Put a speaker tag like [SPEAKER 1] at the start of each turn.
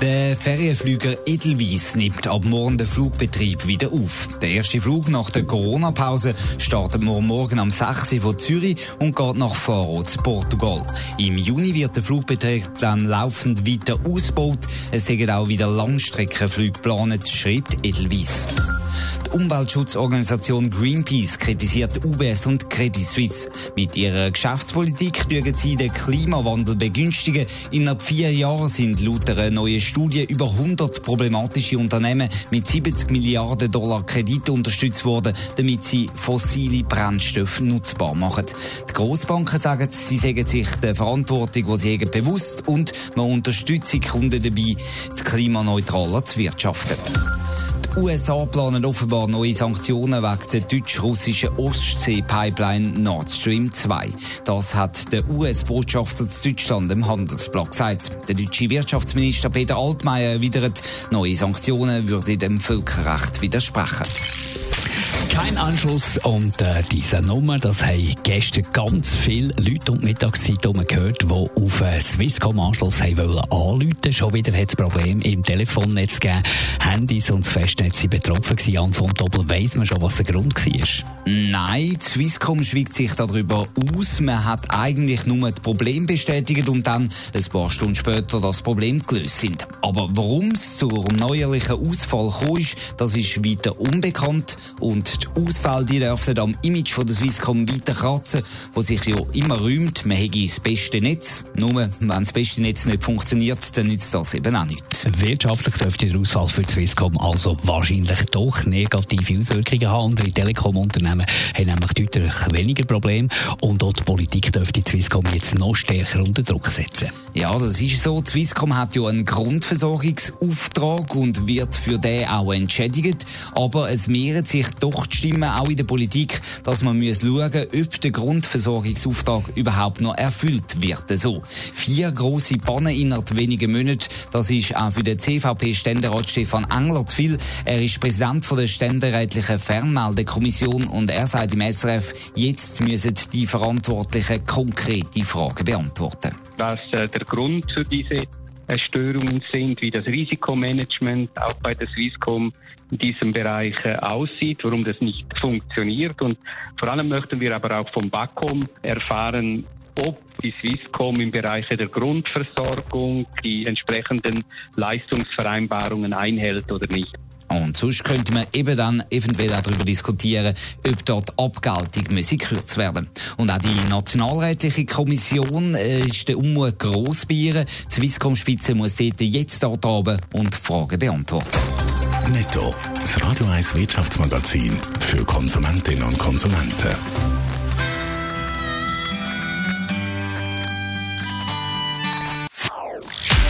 [SPEAKER 1] Der Ferienflüger Edelweiss nimmt ab morgen den Flugbetrieb wieder auf. Der erste Flug nach der Corona-Pause startet morgen am 6. Uhr von Zürich und geht nach Faro zu Portugal. Im Juni wird der Flugbetrieb dann laufend weiter ausgebaut. Es sind auch wieder Langstreckenflüge geplant, schreibt Edelweiss. Die Umweltschutzorganisation Greenpeace kritisiert UBS und Credit Suisse. Mit ihrer Geschäftspolitik dürfen sie den Klimawandel begünstigen. Innerhalb vier Jahren sind laut einer neuen Studie über 100 problematische Unternehmen mit 70 Milliarden Dollar Kredite unterstützt worden, damit sie fossile Brennstoffe nutzbar machen. Die Grossbanken sagen, sie sägen sich der Verantwortung, die sie haben, bewusst und man unterstützt die Kunden dabei, klimaneutraler zu wirtschaften. Die USA planen offenbar neue Sanktionen wegen der deutsch-russischen Ostsee-Pipeline Nord Stream 2. Das hat der US-Botschafter zu Deutschland im Handelsblatt gesagt. Der deutsche Wirtschaftsminister Peter Altmaier erwidert, neue Sanktionen würden dem Völkerrecht widersprechen.
[SPEAKER 2] Kein Anschluss und äh, diese Nummer, das haben gestern ganz viele Leute und Mittagszeitung gehört, die auf äh, Swisscom Anschluss haben wollen anrufen. Schon wieder hat es Probleme im Telefonnetz gegeben. Handys und das Festnetz sind betroffen gewesen. Jan von Doppel weiss man schon, was der Grund war?
[SPEAKER 1] Nein, Swisscom schweigt sich darüber aus. Man hat eigentlich nur das Problem bestätigt und dann ein paar Stunden später das Problem gelöst sind. Aber warum es zu einem neuerlichen Ausfall kam, das ist weiter unbekannt und die Ausfälle die dürfen am Image von der Swisscom weiter kratzen, wo sich ja immer rühmt, man hätte das beste Netz. Nur, wenn das beste Netz nicht funktioniert, dann nützt das eben auch nicht.
[SPEAKER 2] Wirtschaftlich dürfte der Ausfall für die Swisscom also wahrscheinlich doch negative Auswirkungen haben. Unsere Telekom-Unternehmen haben nämlich deutlich weniger Probleme und auch die Politik dürfte die Swisscom jetzt noch stärker unter Druck setzen.
[SPEAKER 1] Ja, das ist so. Die Swisscom hat ja einen Grundversorgungsauftrag und wird für den auch entschädigt. Aber es mehren sich doch die Stimmen auch in der Politik, dass man schauen muss, ob der Grundversorgungsauftrag überhaupt noch erfüllt wird. So. Vier grosse Pannen innerhalb weniger Monate, das ist auch für den CVP-Ständerat Stefan Engler zu viel. Er ist Präsident der ständerätlichen Fernmeldekommission und er sagt im SRF, jetzt müssen die Verantwortlichen konkrete Fragen beantworten.
[SPEAKER 3] Was äh, der Grund für diese Störungen sind, wie das Risikomanagement auch bei der Swisscom in diesem Bereich äh, aussieht, warum das nicht funktioniert. Und vor allem möchten wir aber auch vom BACOM erfahren, ob die Swisscom im Bereich der Grundversorgung die entsprechenden Leistungsvereinbarungen einhält oder nicht.
[SPEAKER 1] Und sonst könnte man eben dann eventuell auch darüber diskutieren, ob dort Abgeltung müsse gekürzt werden. Und auch die Nationalrätliche Kommission äh, ist der Unmut gross bei ihr. Die Swisscom-Spitze muss dort jetzt dort oben und Fragen beantworten.
[SPEAKER 4] Netto. Das Radio 1 Wirtschaftsmagazin für Konsumentinnen und Konsumenten.